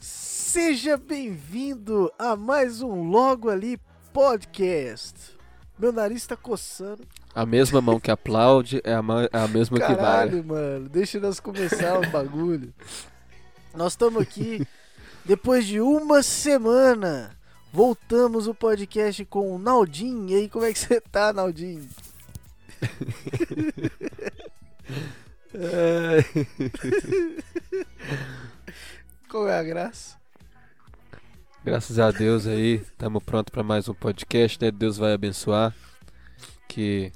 Seja bem-vindo a mais um Logo Ali Podcast. Meu nariz tá coçando. A mesma mão que aplaude é a, é a mesma que Caralho, vale. mano. Deixa nós começar o bagulho. Nós estamos aqui depois de uma semana. Voltamos o podcast com o Naldinho. E aí, como é que você tá, Naldinho? Qual é a graça? Graças a Deus aí, estamos prontos para mais um podcast, né? Deus vai abençoar. Que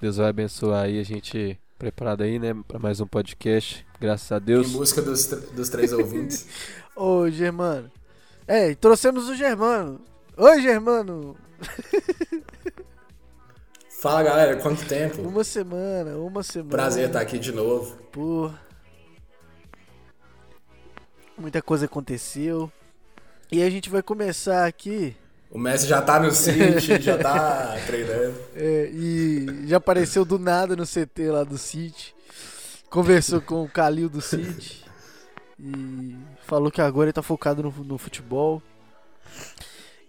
Deus vai abençoar aí a gente preparado aí, né, para mais um podcast. Graças a Deus. Em busca dos, dos três ouvintes. Ô, Germano. É, trouxemos o Germano. Oi, Germano. Fala galera, quanto tempo? Uma semana, uma semana. Prazer estar aqui de novo. Pô. Muita coisa aconteceu. E a gente vai começar aqui. O Messi já tá no City, já tá treinando. é, e já apareceu do nada no CT lá do City. Conversou com o Calil do City. E falou que agora ele tá focado no, no futebol.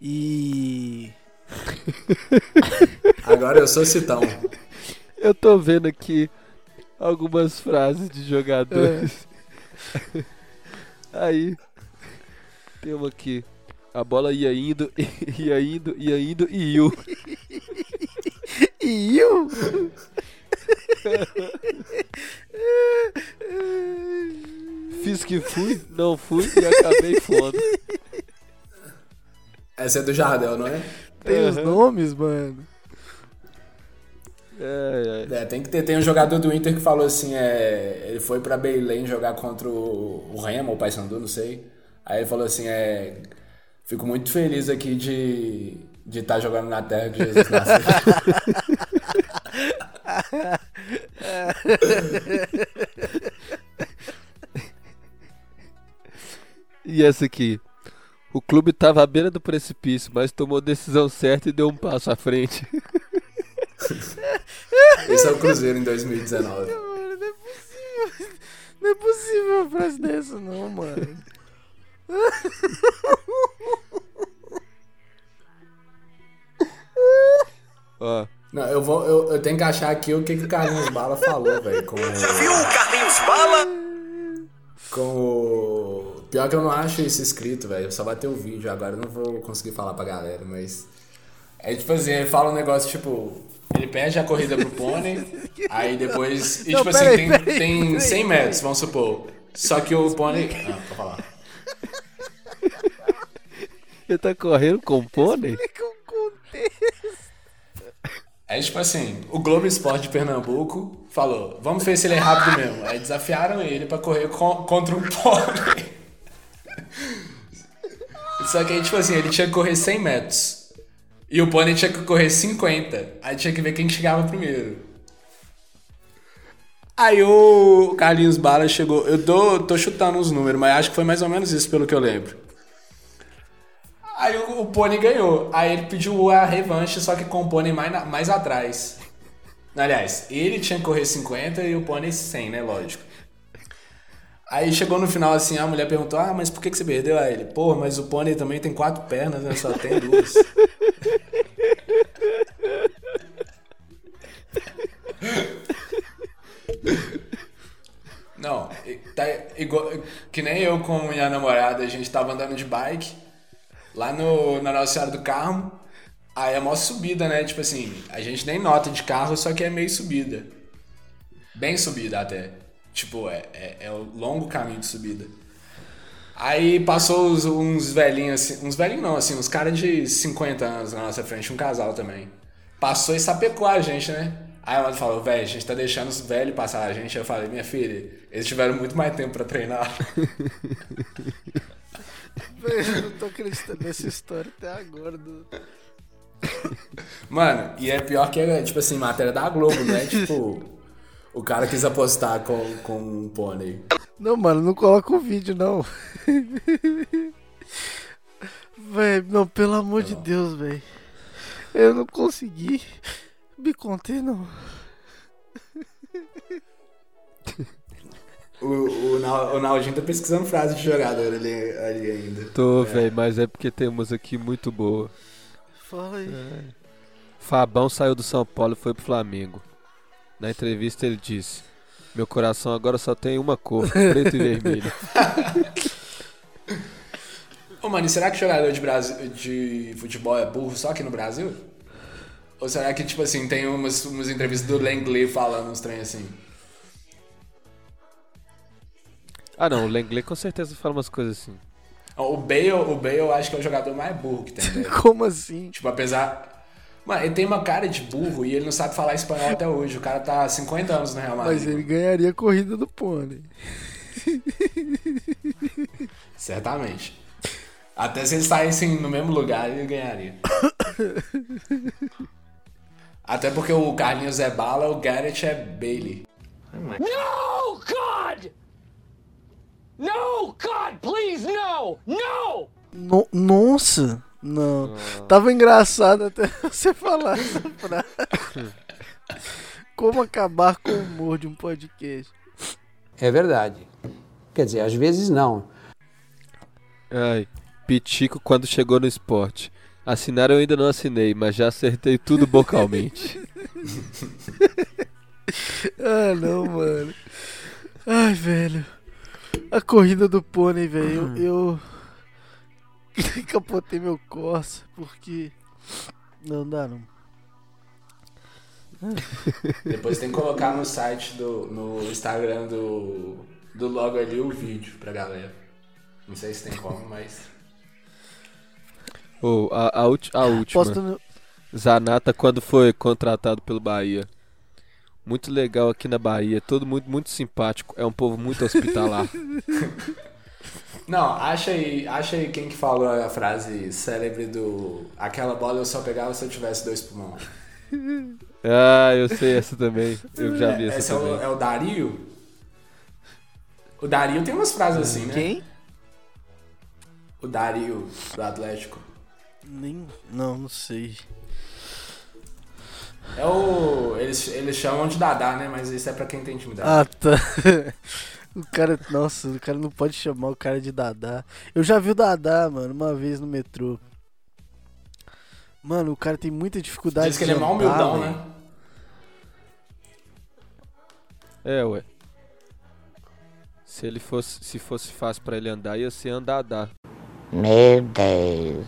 E. Agora eu sou Citão. Eu tô vendo aqui algumas frases de jogadores. Aí tem uma aqui. A bola ia indo, ia indo, ia indo e iu. E eu? Fiz que fui, não fui e acabei foda. Essa é do Jardel, não é? Tem os Aham. nomes, mano. É, é. É, tem que ter. Tem um jogador do Inter que falou assim, é, ele foi pra Belém jogar contra o, o Remo, ou o Paysandu, não sei. Aí ele falou assim, é, fico muito feliz aqui de de estar jogando na terra que Jesus nasceu. E essa aqui. O clube tava à beira do precipício, mas tomou a decisão certa e deu um passo à frente. Esse é o Cruzeiro em 2019. Mano, não é possível. Não é possível uma frase dessa, não, mano. Ó, Não, eu vou. Eu, eu tenho que achar aqui o que, que o Carlinhos Bala falou, velho. Com, Viu o Carlinhos Bala? com o. Pior que eu não acho isso escrito, velho. Só vai ter o vídeo agora, eu não vou conseguir falar pra galera, mas. É tipo assim, ele fala um negócio tipo. Ele perde a corrida pro pônei, aí depois. E Não, tipo assim, tem, peraí, tem peraí, 100 metros, vamos supor. Só que o pônei. Ah, pode falar. Ele tá correndo com o pônei? Com contexto. Aí, tipo assim, o Globo Esporte de Pernambuco falou: vamos ver se ele é rápido mesmo. Aí desafiaram ele pra correr con- contra um pônei. Só que aí, tipo assim, ele tinha que correr 100 metros. E o pônei tinha que correr 50. Aí tinha que ver quem chegava primeiro. Aí o Carlinhos Bala chegou. Eu tô, tô chutando os números, mas acho que foi mais ou menos isso, pelo que eu lembro. Aí o, o pônei ganhou. Aí ele pediu a revanche, só que com o pônei mais, mais atrás. Aliás, ele tinha que correr 50 e o pônei 100, né? Lógico. Aí chegou no final assim, a mulher perguntou: Ah, mas por que, que você perdeu? Aí ele: Pô, mas o pônei também tem quatro pernas, né? Só tem duas. Não, tá igual, que nem eu com minha namorada, a gente tava andando de bike lá no, na Nossa Senhora do Carmo. Aí é mó subida, né? Tipo assim, a gente nem nota de carro, só que é meio subida. Bem subida até. Tipo, é, é, é um longo caminho de subida. Aí passou uns, uns velhinhos assim, uns velhinhos não, assim, uns caras de 50 anos na nossa frente, um casal também. Passou e sapecou a gente, né? Aí a mãe falou, velho, a gente tá deixando os velhos passar a gente. Eu falei, minha filha, eles tiveram muito mais tempo pra treinar. Eu não tô acreditando nessa história até agora. Do... Mano, e é pior que é, tipo assim, matéria da Globo, né? tipo, o cara quis apostar com, com um pônei. Não, mano, não coloca o vídeo, não. Véi, não, pelo amor de Deus, velho. Eu não consegui me conter, não. O, o, o Naldinho tá pesquisando frase de jogador ali, ali ainda. Tô, velho, mas é porque tem umas aqui muito boa. Fala aí. Fabão saiu do São Paulo e foi pro Flamengo. Na entrevista ele disse: Meu coração agora só tem uma cor, preto e vermelho. Ô, mano, e será que jogador de, Brasil, de futebol é burro só aqui no Brasil? Ou será que, tipo assim, tem umas, umas entrevistas do Langley falando uns trem assim? Ah não, o Lenglet com certeza fala umas coisas assim. O Bale, o Bale eu acho que é o jogador mais burro que tem, velho. Como assim? Tipo, apesar... Mano, ele tem uma cara de burro e ele não sabe falar espanhol até hoje. O cara tá há 50 anos no Real Madrid. Mas ele ganharia a corrida do pônei. Certamente. Até se eles saíssem no mesmo lugar, ele ganharia. Até porque o Carlinhos é bala, o Garrett é Bailey. God! No, God, please, no! No! No- nossa! Não. Tava engraçado até você falar essa frase. Como acabar com o humor de um podcast. É verdade. Quer dizer, às vezes não. Ai, Pitico quando chegou no esporte. Assinar eu ainda não assinei, mas já acertei tudo bocalmente. Ah, não, mano. Ai, velho. A corrida do pônei, velho. Eu, eu capotei meu Corsa porque. Não dá, não. Depois tem que colocar no site do. no Instagram do. do logo ali o vídeo pra galera. Não sei se tem como, mas. Ou a, a, a última. Posta no. Zanata quando foi contratado pelo Bahia. Muito legal aqui na Bahia, todo muito, muito simpático, é um povo muito hospitalar. Não, acha aí, acha aí quem que falou a frase célebre do. Aquela bola eu só pegava se eu tivesse dois pulmões. ah, eu sei essa também. Eu já vi essa Esse é também. o, é o Dario? O Dario tem umas frases assim, né? Quem? O Dario, do Atlético. Nem. Não, não sei. É o. Eles, eles chamam de Dadá, né? Mas isso é pra quem tem intimidade. Ah, tá. O cara, nossa, o cara não pode chamar o cara de Dadá. Eu já vi o Dadá, mano, uma vez no metrô. Mano, o cara tem muita dificuldade Diz que de ele é mal andar, humildão, velho. né? É, ué. Se ele fosse, se fosse fácil pra ele andar, ia ser andadá. Meu Deus.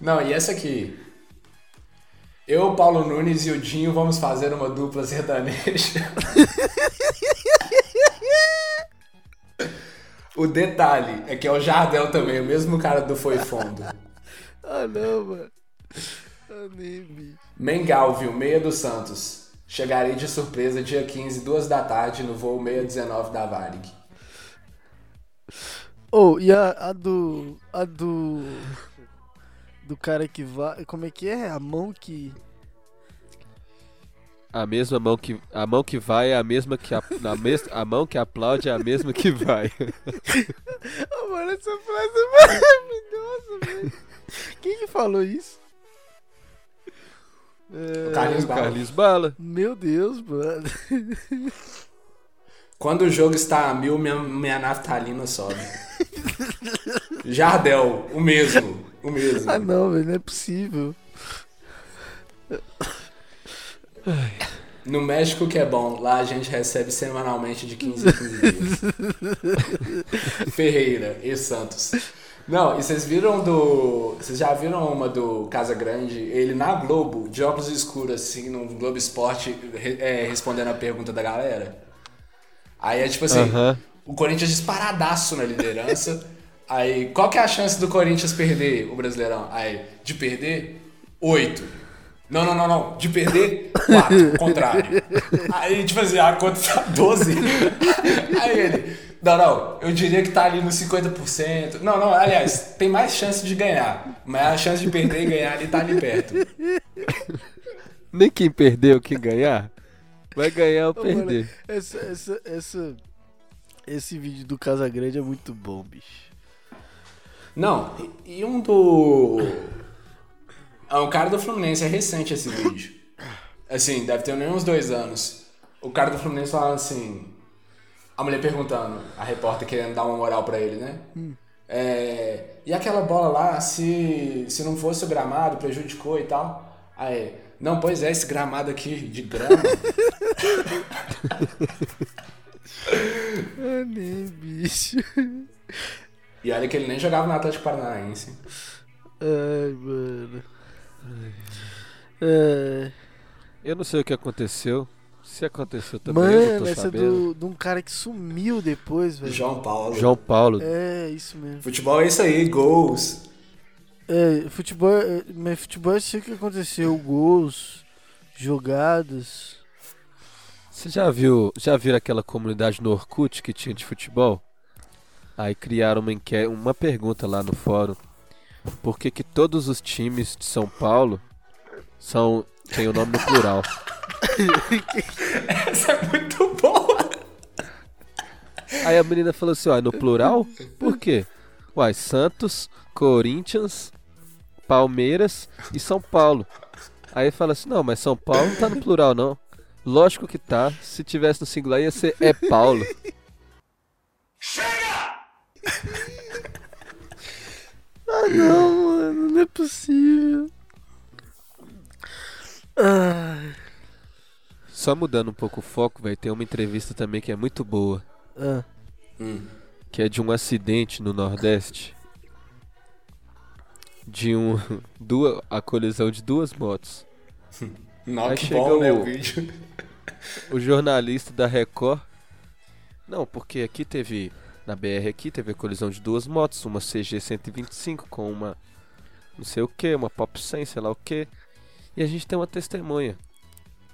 Não, e essa aqui? Eu, Paulo Nunes e o Dinho vamos fazer uma dupla sertaneja. o detalhe é que é o Jardel também, o mesmo cara do Foi Fundo. Ah, não, mano. Nem, bicho. Mengalvio, meia do Santos. Chegarei de surpresa dia 15, duas da tarde, no voo 619 da Varig. Oh, e a, a do. A do. Do cara que vai. Como é que é? A mão que. A mesma mão que a mão que vai é a mesma que a, na mes, a mão que aplaude é a mesma que vai. Ah, mano, essa frase é maravilhosa, velho. Quem que falou isso? É, Carlinhos o Bala. Carlinhos Bala. Meu Deus, mano. Quando o jogo está a mil, minha, minha naftalina sobe. Jardel, o mesmo. Mesmo. Ah, não, velho, não é possível. No México que é bom, lá a gente recebe semanalmente de 15 em 15 dias. Ferreira e Santos. Não, e vocês viram do. Vocês já viram uma do Casa Grande? Ele na Globo, de óculos escuros, assim, no Globo Esporte, é, respondendo a pergunta da galera. Aí é tipo assim: Aham. o Corinthians disparadaço na liderança. Aí, qual que é a chance do Corinthians perder o Brasileirão? Aí, de perder? Oito. Não, não, não, não. De perder? Quatro. Contrário. Aí, tipo assim, a conta tá 12. Aí ele, não, não, eu diria que tá ali nos 50%. Não, não, aliás, tem mais chance de ganhar. Mas a chance de perder e ganhar ali tá ali perto. Nem quem perdeu, quem ganhar, vai ganhar ou Ô, mano, perder. Essa, essa, essa, Esse vídeo do Casagrande é muito bom, bicho. Não, e, um do. É um cara do Fluminense, é recente esse vídeo. Assim, deve ter nem uns dois anos. O cara do Fluminense falando assim. A mulher perguntando, a repórter querendo dar uma moral pra ele, né? É, e aquela bola lá, se, se não fosse o gramado, prejudicou e tal. Aí, não, pois é, esse gramado aqui de grama. Ah, nem, bicho. E olha que ele nem jogava no Atlético Paranaense. Ai, mano. Ai. Eu não sei o que aconteceu. Se aconteceu também, eu não Mano, tô essa é sabendo. do, de um cara que sumiu depois, velho. João Paulo. João Paulo. É, isso mesmo. Futebol é isso aí, gols. É, futebol, é, mas futebol eu sei o que aconteceu. Gols, jogadas. Você já viu, já viram aquela comunidade no Orkut que tinha de futebol? Aí criaram uma, enque- uma pergunta lá no fórum. Por que, que todos os times de São Paulo são têm o nome no plural? Essa é muito boa. Aí a menina falou assim, ó, no plural? Por quê? Uai, Santos, Corinthians, Palmeiras e São Paulo. Aí fala assim, não, mas São Paulo não tá no plural, não. Lógico que tá. Se tivesse no singular ia ser é Paulo. Ah, não, mano, não é possível. Ai. Só mudando um pouco o foco, velho, tem uma entrevista também que é muito boa. Ah, que é de um acidente no Nordeste. De um. Duas, a colisão de duas motos. Não, Aí que chega bom, né, o- o vídeo. O jornalista da Record. Não, porque aqui teve. Na BR aqui teve a colisão de duas motos, uma CG 125 com uma. Não sei o que, uma Pop 100, sei lá o que. E a gente tem uma testemunha.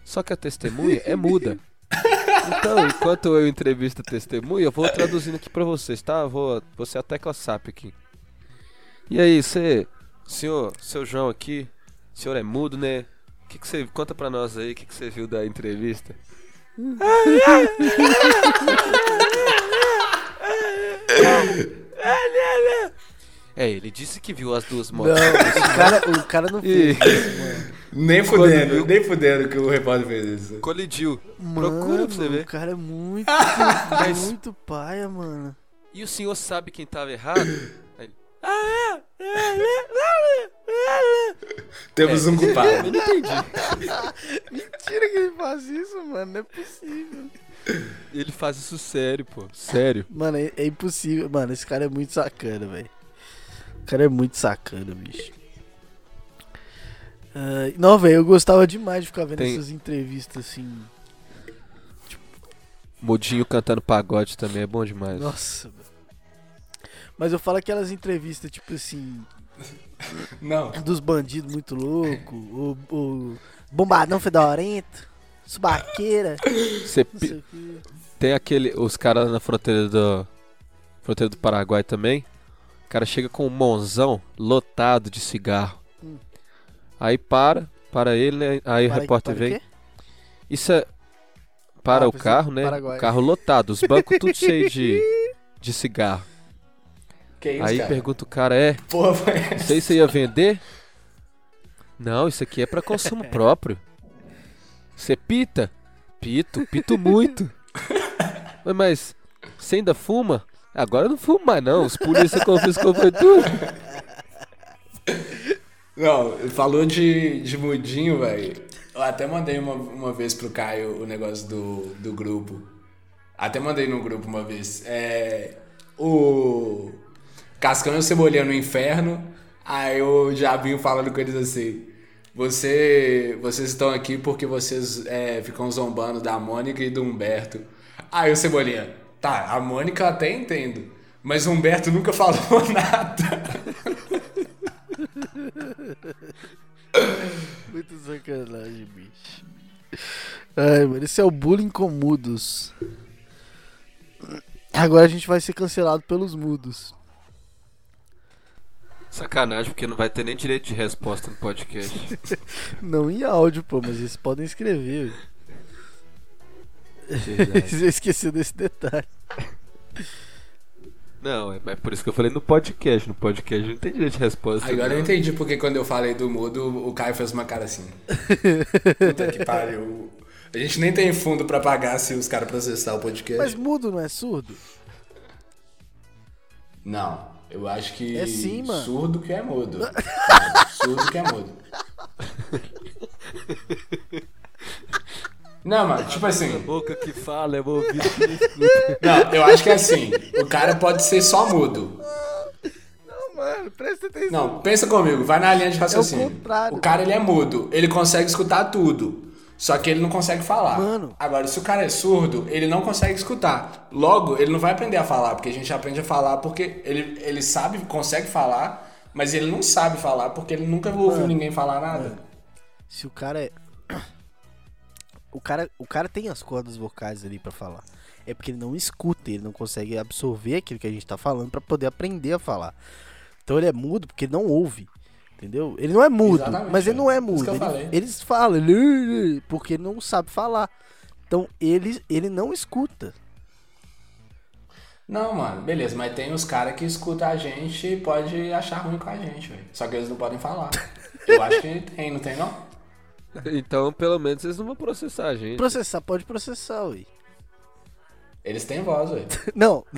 Só que a testemunha é muda. Então, enquanto eu entrevisto a testemunha, eu vou traduzindo aqui pra vocês, tá? Vou, vou ser a tecla SAP aqui. E aí, você, senhor, seu João aqui, o senhor é mudo, né? O que, que você conta pra nós aí? O que, que você viu da entrevista? É, ele disse que viu as duas não, motos. o cara, o cara não fez E- isso, mano. Nem fudendo, nem fudendo que o repórter fez isso. Colidiu. Procura Mano, pra você ver. O cara é muito, Mas- muito paia, mano. E o senhor sabe quem tava errado? Aí ele, Temos É. um culpado. Eu não entendi. Mentira que ele faz isso, mano. Não é possível. Ele faz isso sério, pô. Sério. Mano, é, é impossível. Mano, esse cara é muito sacana, velho. O cara é muito sacana, bicho. Ai, não, velho, eu gostava demais de ficar vendo Tem- essas entrevistas assim. Mudinho cantando pagode também é bom demais. Nossa, velho. Mas eu falo aquelas entrevistas, tipo assim, Não. dos bandidos muito louco, o, o bombadão fedorento, subaqueira, Você não pi- sei o tem aquele. Os caras na fronteira do. Fronteira do Paraguai também. O cara chega com um monzão lotado de cigarro. Hum. Aí para, para ele, né? aí o Para- repórter para o vem. quê? Isso é. Para Ah, o pensei carro, né? Paraguai. O carro lotado, os bancos tudo cheio de, de cigarro. Que isso, Aí cara? pergunta o cara, é, Porra, foi isso aí você ia vender? Não, isso aqui é pra consumo próprio. Você pita? Pito, pito muito. Mas você ainda fuma? Agora eu não fumo mais não, os polícia confiscou foi tudo. Não, falou de, de mudinho, velho. Eu até mandei uma, uma vez pro Caio o negócio do, do grupo. Até mandei no grupo uma vez. É. O. Cascão e o Cebolinha no inferno. Aí o Jabinho falando com eles assim. Você, vocês estão aqui porque vocês é, ficam zombando da Mônica e do Humberto. Aí o Cebolinha, tá, a Mônica eu até entendo, mas o Humberto nunca falou nada. Muito sacanagem, bicho. Ai, mano, esse é o bullying com mudos. Agora a gente vai ser cancelado pelos mudos. Sacanagem, porque não vai ter nem direito de resposta no podcast. Não em áudio, pô, mas eles podem escrever. Você esqueceu desse detalhe. Não, é, é por isso que eu falei no podcast. No podcast não tem direito de resposta. Agora eu não. entendi porque quando eu falei do mudo, o Caio fez uma cara assim. Puta que pariu. A gente nem tem fundo pra pagar se os caras processar o podcast. Mas mudo não é surdo? Não, eu acho que É sim, mano. surdo que é mudo. Não, surdo que é mudo. Não, mano, tipo assim, Boca que fala, é o ouvido que não escuta. não, eu acho que é assim. O cara pode ser só mudo. Não, mano, presta atenção. Não, pensa comigo, vai na linha de raciocínio. contrário. O cara ele é mudo, ele consegue escutar tudo. Só que ele não consegue falar. Mano. Agora, se o cara é surdo, ele não consegue escutar. Logo, ele não vai aprender a falar, porque a gente aprende a falar porque ele, ele sabe, consegue falar, mas ele não sabe falar porque ele nunca ouviu ninguém falar nada. Se o cara é. O cara, o cara tem as cordas vocais ali pra falar. É porque ele não escuta, ele não consegue absorver aquilo que a gente tá falando pra poder aprender a falar. Então ele é mudo porque ele não ouve. Entendeu? Ele não é mudo, Exatamente, mas ele não é é. Isso mudo. que eu Ele- falei. eles falam, ele, porque ele não sabe falar. Então ele, ele não escuta. Não, mano, beleza, mas tem os caras que escutam a gente e pode achar ruim com a gente, velho. Só que eles não podem falar. Eu acho que tem, não tem não? Então, pelo menos, vocês não vão processar a gente. Processar, pode processar, ui. Eles têm voz, velho. Não,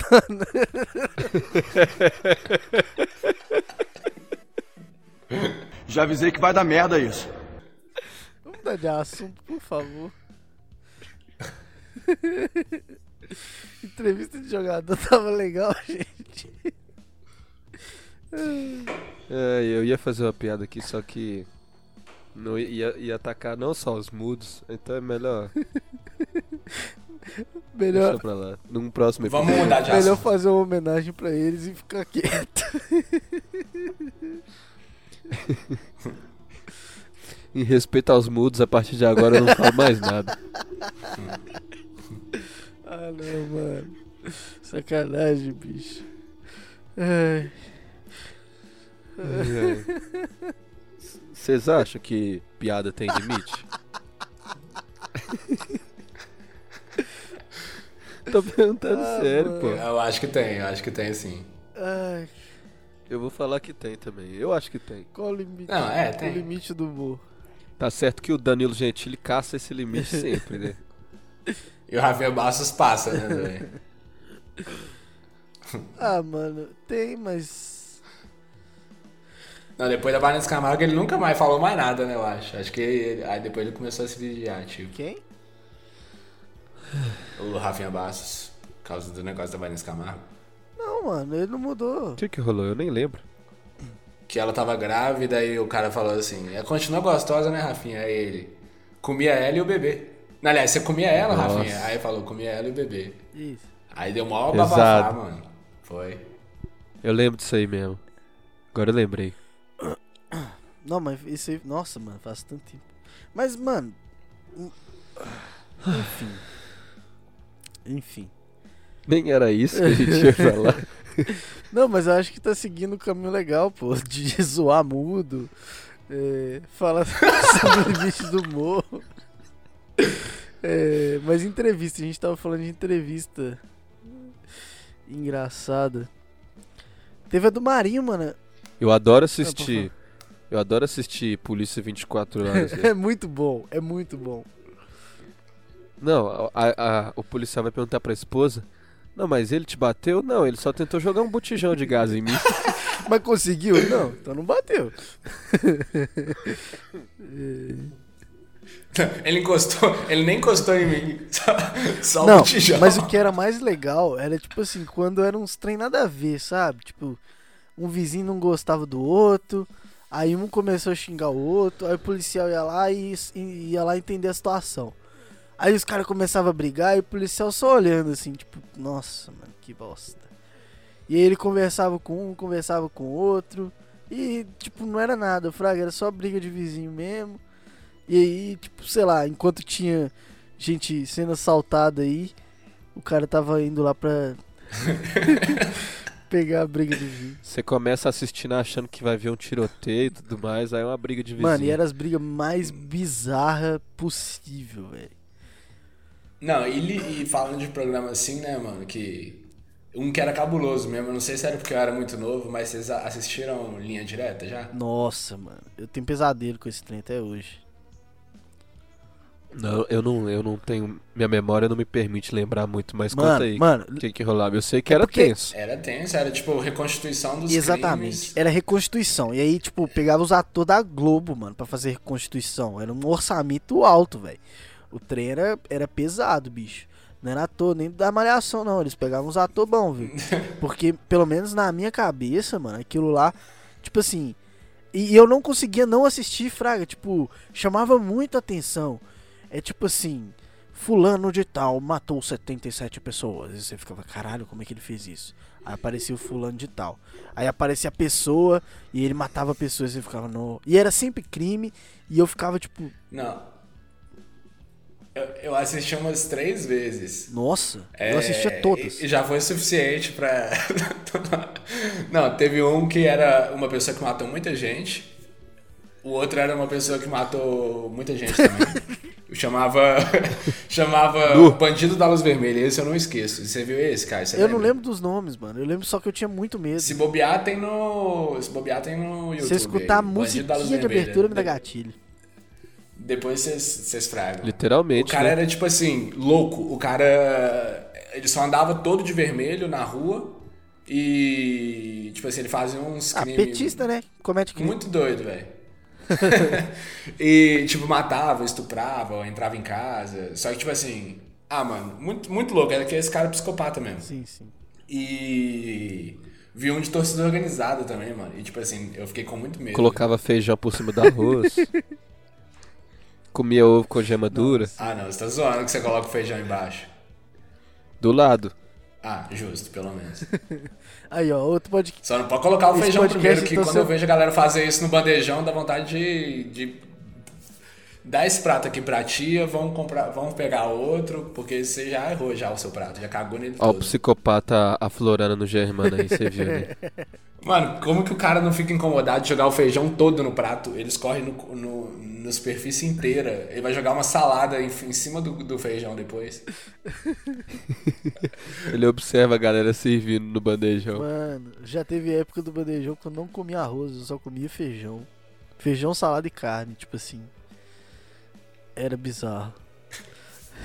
Já avisei que vai dar merda isso. vamos mudar de assunto, por favor. Entrevista de jogador tava legal, gente. É, eu ia fazer uma piada aqui, só que. Não ia, ia atacar não só os mudos, então é melhor. Melhor, Deixa pra lá. Num próximo Vamos episódio. mudar de melhor fazer uma homenagem pra eles e ficar quieto. Em respeito aos mudos, a partir de agora eu não falo mais nada. Ah, não, mano. Sacanagem, bicho. Ai. Vocês acham que piada tem limite? Tô perguntando Ah, sério, mano. pô. Eu acho que tem, eu acho que tem sim. Ai, Eu vou falar que tem também. Eu acho que tem. qual o limite? Não, é, O tem. limite do humor. Tá certo que o Danilo Gentili caça esse limite sempre, né? E o Rafinha Bastos passa, né? Ah, mano, tem, mas. Não, depois da Vanessa Camargo ele nunca mais falou mais nada, né, eu acho. Acho que ele- aí depois ele começou a se vigiar, tipo. Quem? O Rafinha Bastos, por causa do negócio da Vanessa Camargo. Não, mano, ele não mudou. O que que rolou? Eu nem lembro. Que ela tava grávida e o cara falou assim, "É, continua gostosa, né, Rafinha? Aí ele, comia ela e o bebê. Não, aliás, você comia ela, Nossa. Rafinha? Aí falou, comia ela e o bebê. Isso. Aí deu maior babafá, mano. Foi. Eu lembro disso aí mesmo. Agora eu lembrei. Não, mas isso aí. Nossa, mano, faz tanto tempo. Mas, mano. hum, Enfim. Enfim. Nem era isso que a gente ia falar. Não, mas eu acho que tá seguindo um caminho legal, pô. De zoar mudo. É, falar sobre o limite do humor. É, mas entrevista, a gente tava falando de entrevista engraçada. Teve a do Marinho, mano. Eu adoro Ah, assistir. Eu adoro assistir Polícia 24 horas. É muito bom, é muito bom. Não, a- a- o policial vai perguntar pra esposa. Não, mas ele te bateu? Não, ele só tentou jogar um botijão de gás em mim. Mas conseguiu? Não, então não bateu. Ele encostou, ele nem encostou em mim. Só, só Não, o tijolo. mas o que era mais legal era, tipo assim, quando eram uns trem nada a ver, sabe? Tipo, um vizinho não gostava do outro, aí um começou a xingar o outro, aí o policial ia lá e, e ia lá entender a situação. Aí os caras começavam a brigar e o policial só olhando assim, tipo, nossa, mano, que bosta. E aí ele conversava com um, conversava com o outro, e tipo, não era nada, fraga, era só briga de vizinho mesmo. E aí, tipo, sei lá, enquanto tinha gente sendo assaltada aí, o cara tava indo lá pra pegar a briga de vizinho. Você começa assistindo achando que vai ver um tiroteio e tudo mais, aí é uma briga de vizinho. Mano, e era as brigas mais bizarras possível, velho. Não, e, e falando de programa assim, né, mano, que Um que era cabuloso mesmo, eu não sei se era porque eu era muito novo, mas vocês a- assistiram Linha Direta já? Nossa, mano. Eu tenho pesadelo com esse trem até hoje. Não, eu não, eu não tenho. Minha memória não me permite lembrar muito, mas Mano, conta aí. mano, O que, que rolava? Eu sei que era porque- tenso. Era tenso, era tipo reconstituição dos Exatamente. crimes. Era reconstituição. E aí, tipo, pegava os atores da Globo, mano, pra fazer reconstituição. Era um orçamento alto, velho. O trem era, era pesado, bicho. Não era ator nem da malhação, não. Eles pegavam os atores bons, viu? Porque, pelo menos na minha cabeça, mano, aquilo lá, tipo assim. E eu não conseguia não assistir, Fraga. Tipo, chamava muito atenção. É tipo assim. Fulano de tal matou 77 pessoas. E você ficava, caralho, como é que ele fez isso? Aí aparecia o fulano de tal. Aí aparecia a pessoa e ele matava pessoas e você ficava no. E era sempre crime. E eu ficava tipo, Não. Eu, assisti umas três vezes. nossa, É, eu assistia todas. E, já foi suficiente pra. Não, teve um que era uma pessoa que matou muita gente. O outro era uma pessoa que matou muita gente também. chamava. chamava O Bandido da Luz Vermelha. Esse eu não esqueço. Você viu esse, cara? Você Eu não lembra? lembro dos nomes, mano. Eu lembro só que eu tinha muito medo. Se bobear, tem no. Se bobear, tem no YouTube. Se escutar a aí. Luz musiquinha de abertura, me dá gatilho. Depois vocês- vocês fragam. Literalmente. O cara né? era tipo assim, louco. O cara. Ele só andava todo de vermelho na rua. E. Tipo assim, ele fazia uns Ah, crimes. petista, né? Comete crime. Muito doido, velho. e, tipo, matava, estuprava, entrava em casa. Só que, tipo assim. Ah, mano, muito, muito louco. Era que esse cara é psicopata mesmo. Sim, sim. E. Vi um de torcida organizada também, mano. E, tipo assim, eu fiquei com muito medo. Colocava feijão por cima do arroz. comia ovo com gema dura. Ah, não, você tá zoando que você coloca o feijão embaixo. Do lado. Ah, justo, pelo menos. Aí, ó, outro podcast. Só não pode colocar o Esse feijão primeiro, que então, quando você- eu vejo a galera fazer isso no bandejão, dá vontade de, de dar esse prato aqui pra tia, vamos comprar, vamos pegar outro, porque você já errou já o seu prato, já cagou nele Ó, o todo. psicopata aflorando no Germano aí, você viu, né? Mano, como que o cara não fica incomodado de jogar o feijão todo no prato? Ele escorre no, no, na superfície inteira. Ele vai jogar uma salada em, em cima do, do feijão depois. Ele observa a galera servindo no bandejão. Mano, já teve época do bandejão que eu não comia arroz, eu só comia feijão. Feijão, salada e carne, tipo assim. Era bizarro.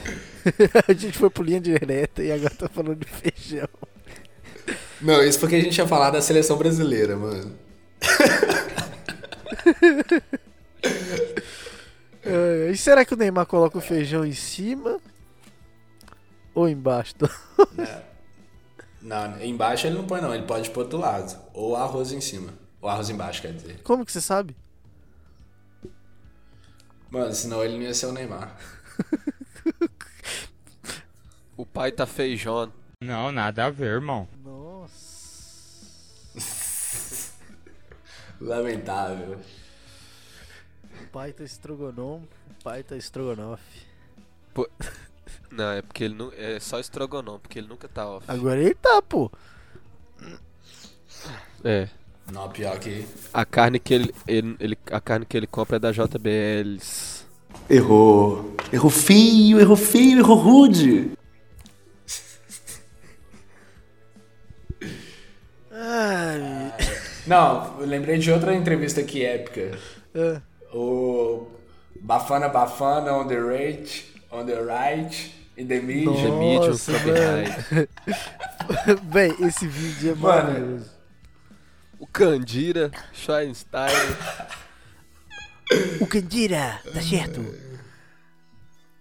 a gente foi pro linha direta e agora tá falando de feijão. Não, isso porque a gente ia falar da seleção brasileira, mano. É, e será que o Neymar coloca o feijão em cima ou embaixo? do- Não, embaixo ele não põe não, ele pode pôr do lado. Ou arroz em cima. Ou arroz embaixo, quer dizer. Como que você sabe? Mano, senão ele não ia ser o Neymar. O pai tá feijão. Não, nada a ver, irmão. Nossa. Lamentável. O pai tá estrogonofe, o pai tá estrogonofe. Não, é porque ele não. É só estrogonofe, porque ele nunca tá off. Agora ele tá, pô. É. Não, pior que. A carne que ele, ele, ele- a carne que ele compra é da JBLs. Errou. Errou feio, errou feio, errou rude. Ai, Não, eu lembrei de outra entrevista aqui épica. é. O Bafana Bafana on the right, on the right, in the middle. Nossa, The medium behind. Véi, esse vídeo é Mano. maravilhoso. O Candira, Schweinstein. O Candira, tá certo?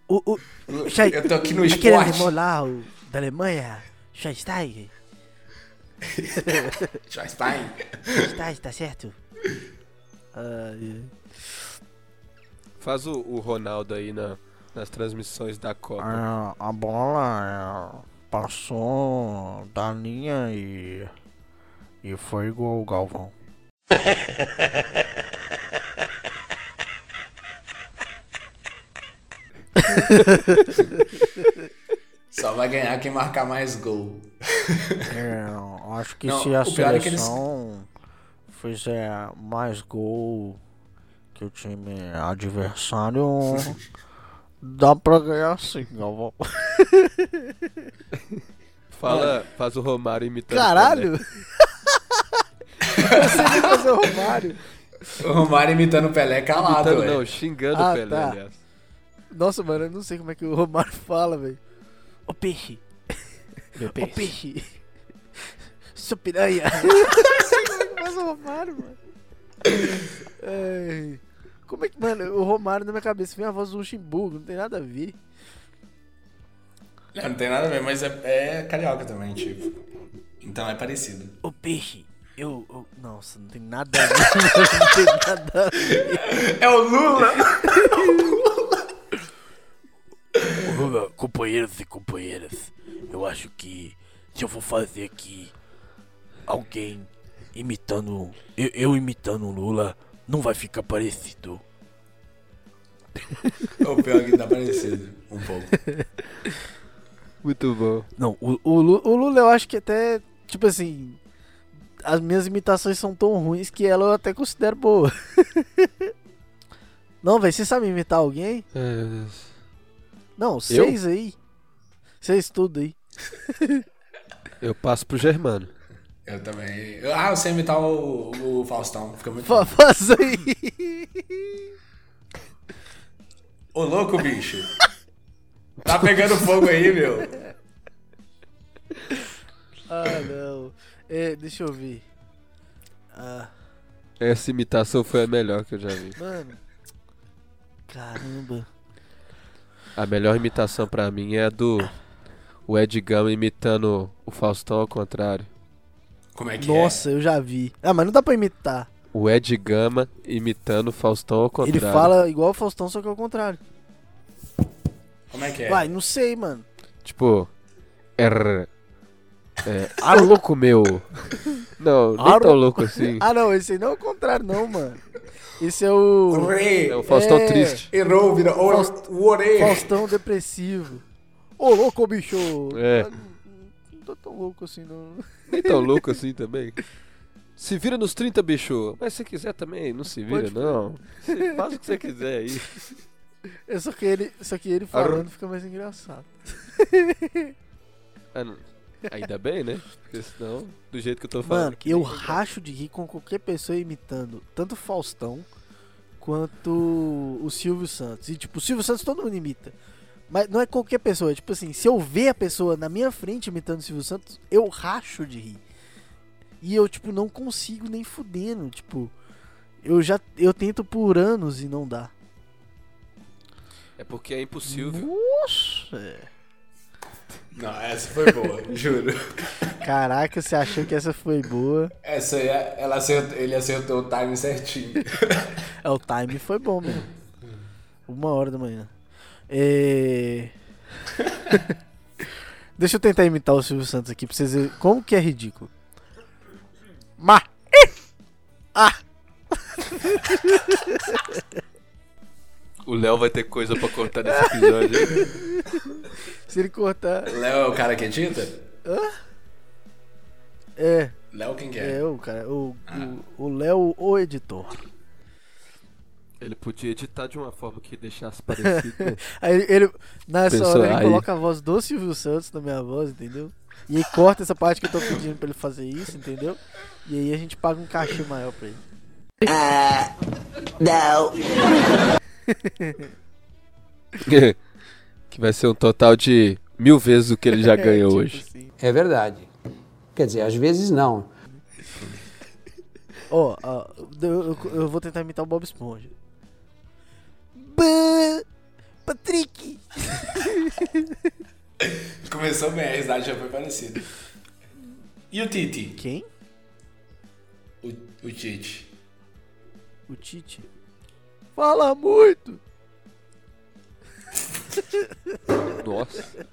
O, o, Eu tô aqui no aquele esporte. alemão lá, o, da Alemanha, Scheinstein, Schweinstein. Scheinstein, tá certo? Ai, Faz o, o Ronaldo aí na, nas transmissões da Copa. a, a bola é, passou da linha e, e foi igual o Galvão. Só vai ganhar quem marcar mais gol. É, acho que Não, se a o pior é eles- seleção fizer mais gol que o time adversário, dá pra ganhar sim, Galvão. Fala, faz o Romário imitando. Caralho! Você nem fazer o Romário. O Romário imitando o Pelé calado, Imitando, velho. não, xingando Ah, o Pelé, tá. aliás. Nossa, mano, eu não sei como é que o Romário fala, velho. Ô peixe, Meu ô peixe. peixe. Sou piranha. não sei como é que faz o Romário, mano. Ai. Como é que, mano, o Romário na minha cabeça vem a voz do Luxemburgo, não tem nada a ver. Não, não tem nada a ver, mas é, é carioca também, tipo. Então é parecido. Ô peixe, eu, eu- Nossa, não tem nada a ver. não tem nada a ver. É o Lula! Lula, companheiros e companheiras, eu acho que se eu for fazer aqui alguém imitando. Eu, eu imitando o Lula, não vai ficar parecido. O pior é que tá parecido, um pouco. Muito bom. Não, o, o, o Lula eu acho que até. Tipo assim. As minhas imitações são tão ruins que ela eu até considero boa. Não, velho, você sabe imitar alguém? Deus. Não, seis aí. Seis tudo aí. Eu passo pro Germano. Eu também. Eu- ah, eu sei imitar o, o Faustão, fica muito Fa-. Faz aí. Ô louco, bicho! Tá pegando fogo aí, meu. Ah, não. É, deixa eu ver. Ah, Essa imitação foi a melhor que eu já vi. mano. Caramba. A melhor imitação pra mim é a do o Ed Gama imitando o Faustão ao contrário. Como é que Nossa, eu já vi. Ah, mas não dá pra imitar. O Ed Gama imitando o Faustão ao contrário. Ele fala igual o Faustão, só que ao contrário. é? Como é que é? Vai, não sei, mano. Tipo. Er. É. Ah, louco meu! Não, nem Aro- tão louco assim. Ah, não, esse aí não é o contrário, não, mano. Esse é o. Orê! É o Faustão É. triste. Errou, vira o, Faust- o orê! Faustão depressivo. Ô, louco, bicho! É. Ah, Não, tô tão louco assim, não. Nem tão louco assim também. Se vira nos 30, bicho. Mas se quiser também, não se vira, Pode- não. Você faz o que você quiser aí. É só que ele, só que ele falando fica mais engraçado. Ah, não. Ainda bem, né? Porque senão, do jeito que eu tô falando. Mano, eu racho de rir com qualquer pessoa imitando tanto Faustão quanto o Silvio Santos. E tipo, o Silvio Santos todo mundo imita. Mas não é qualquer pessoa, é tipo assim, se eu ver a pessoa na minha frente imitando o Silvio Santos, eu racho de rir. E eu, tipo, não consigo nem fudendo, tipo, eu já eu tento por anos e não dá. É porque é impossível. Nossa! Não, essa foi boa, juro. Caraca, você achou que essa foi boa? Essa aí, ela acertou, ele acertou o time certinho. É, o time foi bom mesmo. Uma hora da manhã. É... Deixa eu tentar imitar o Silvio Santos aqui pra vocês verem como que é ridículo. Ma! Ah! O Léo vai ter coisa pra cortar nesse episódio. Se ele cortar. Léo é o cara que edita? É, Léo quem que é? é o cara. O o- o Léo, o editor. Ele podia editar de uma forma que deixasse parecido. Aí ele, nessa Pensou, hora ele aí. coloca a voz do Silvio Santos na minha voz, entendeu? E aí corta essa parte que eu tô pedindo pra ele fazer isso, entendeu? E aí a gente paga um cachê maior pra ele. Não. que vai ser um total de mil vezes o que ele já ganhou Tipo hoje. assim. É verdade. Quer dizer, às vezes não. Ó, ó, eu, eu- eu vou tentar imitar o Bob Esponja. Bã! Patrick! Começou bem, a risada já foi parecida. E o Titi? Quem? O, o Tite. O Tite. Fala muito! Nossa.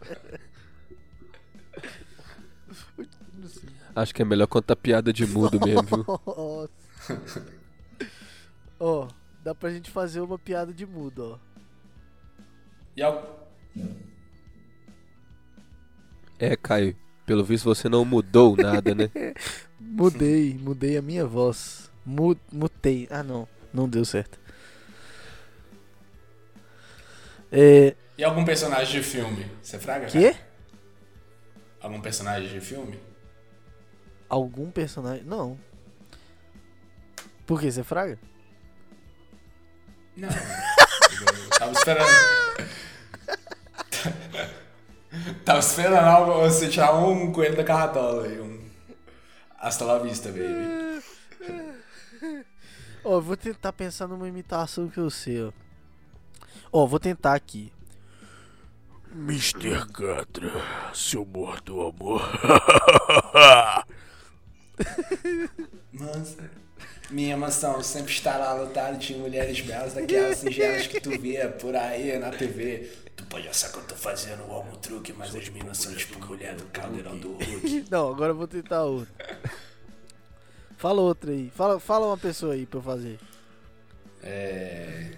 Acho que é melhor contar piada de mudo mesmo, viu? Nossa. Ó, dá pra gente fazer uma piada de mudo, ó. E ao... É, Caio. Pelo visto você não mudou nada, né? Mudei, mudei a minha voz. Mu mutei. Ah, não. Não deu certo. É. E algum personagem de filme? Você fraga? Quê? Algum personagem de filme? Algum personagem. Não. Por que? Você é fraga? Não. Eu Tava esperando. Tava esperando algo- você tirar um coelho da cartola aí. Um... Hasta la vista, baby. Ó, eu vou tentar pensar numa imitação que eu sei, ó. Ó, vou tentar aqui. Mr. Catra, seu morto amor. Mas, minha mansão sempre estará lotada de mulheres belas, daquelas singelas que tu via por aí na TV. Tu pode achar que eu tô fazendo o homo truque, mas as minas são tipo mulher do caldeirão do Hulk. Não, agora eu vou tentar outra. Fala outra aí. Fala, fala uma pessoa aí pra eu fazer. É.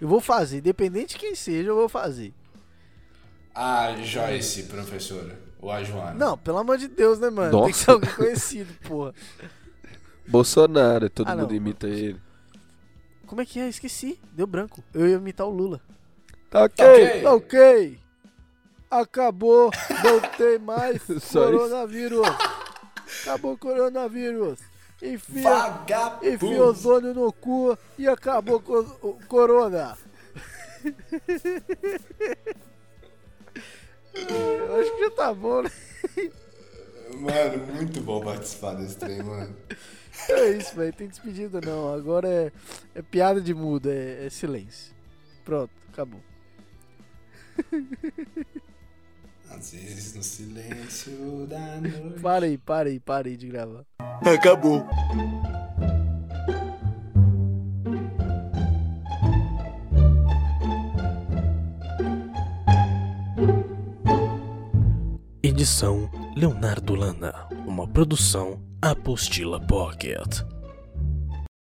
Eu vou fazer, independente de quem seja, eu vou fazer. A Joyce, professora. Ou a Joana. Não, pelo amor de Deus, né, mano? Tem que Nossa. ser alguém conhecido, porra. Bolsonaro, todo Ah, não. mundo imita ele. Como é que é? Esqueci. Deu branco. Eu ia imitar o Lula. Tá ok. ok. Tá ok. Acabou. Não tem mais coronavírus. Acabou o coronavírus. Enfia, Vagabundo. enfia ozônio no cu e acabou com o corona. Eu acho que já tá bom, né? Mano, muito bom participar desse trem, mano. É isso, velho. Tem despedida não. Agora é, é piada de muda, é, é silêncio. Pronto, acabou. Às vezes no silêncio da noite. Para aí, para aí, para aí de gravar. Acabou. Edição Leonardo Lana. Uma produção Apostila Pocket.